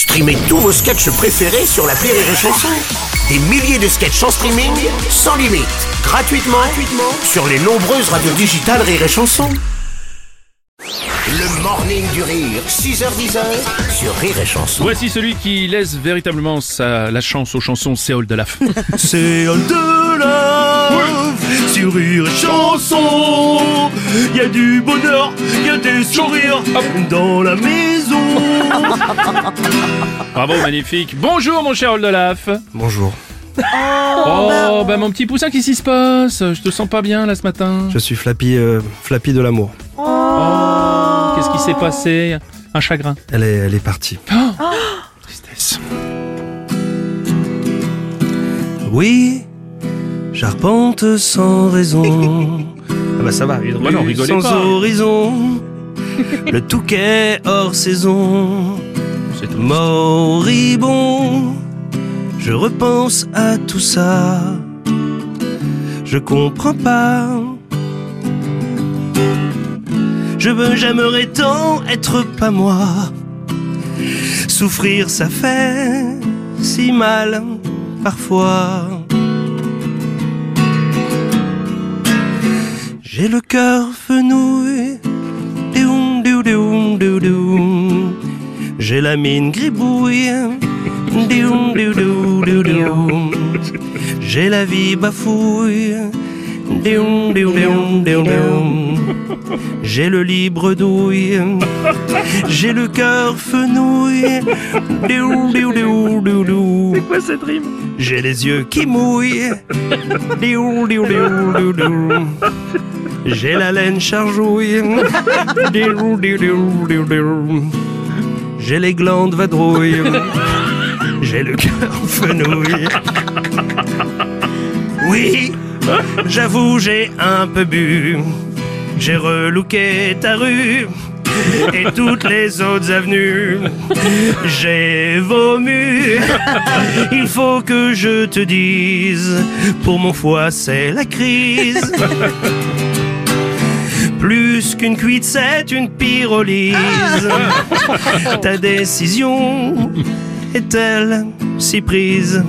Streamez tous vos sketchs préférés sur la Rire et Chanson. Des milliers de sketchs en streaming, sans limite, gratuitement, gratuitement sur les nombreuses radios digitales Rire et Chanson. Le morning du rire, 6h10 sur Rire et Chanson. Voici celui qui laisse véritablement sa, la chance aux chansons, c'est Hall de la C'est love sur Rire et Chanson. Il y a du bonheur, il y a des sourires dans la maison. Bravo, magnifique. Bonjour, mon cher Oldelaf. Bonjour, Oh, bah mon petit poussin, qu'est-ce qui se passe? Je te sens pas bien là ce matin. je suis Flappy, euh, Flappy de l'amour. Qu'est-ce qui s'est passé? Un chagrin. Elle est, elle est partie. Tristesse. Oui, j'arpente sans raison. Ah bah ça va. Bah non, rigolez sans pas. horizon. Le touquet hors saison. C'est. Moribond, je repense à tout ça. Je comprends pas. Je veux, j'aimerais tant être pas moi. Souffrir, ça fait si mal parfois. J'ai le cœur doum. J'ai la mine gribouille. J'ai la vie bafouille. J'ai le libre douille. J'ai le cœur fenouil. Doum, doum, doum, doum, doum. C'est quoi cette rime? J'ai les yeux qui mouillent. J'ai la laine chargouille. J'ai les glandes vadrouilles. J'ai le cœur fenouil. Oui, j'avoue, j'ai un peu bu. J'ai relooké ta rue et toutes les autres avenues. J'ai vomu. Il faut que je te dise, pour mon foie c'est la crise. Plus qu'une cuite, c'est une pyrolyse. Ta décision est-elle si prise?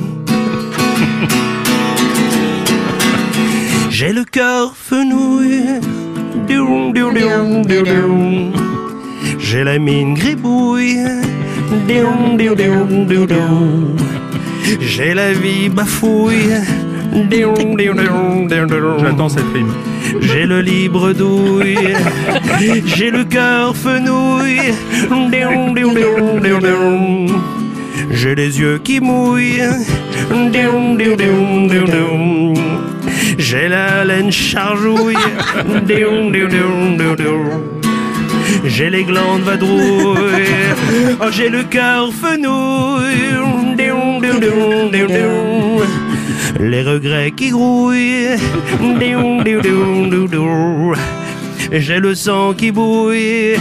J'ai le cœur fenouil. J'ai la mine gribouille. J'ai la vie bafouille. J'attends cette rime. J'ai le libre douille. J'ai le cœur fenouil. J'ai les yeux qui mouillent. J'ai la laine doum. J'ai les glandes vadrouilles. Oh, j'ai le cœur fenouil. Les regrets qui grouillent. J'ai le sang qui bouille.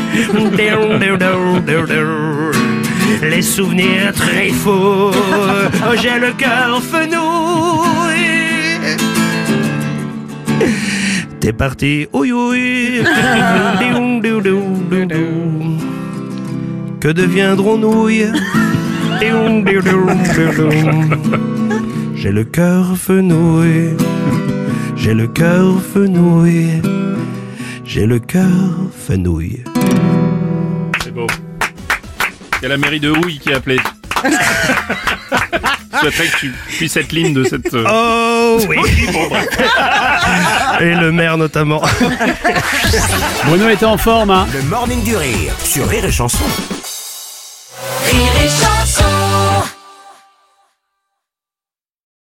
Les souvenirs très faux. Oh, j'ai le cœur fenouil. T'es parti, doum, doum. Que deviendrons-nous. J'ai le cœur fenouil. J'ai le cœur fenouil. J'ai le cœur fenouil. C'est beau. Il y a la mairie de Houille qui a appelé. Je souhaiterais que tu puisses être ligne de cette. euh, Oh oui. Et le maire notamment. Bruno était en forme. Hein. Le morning du rire sur Rire et Chanson. Rire et Chanson.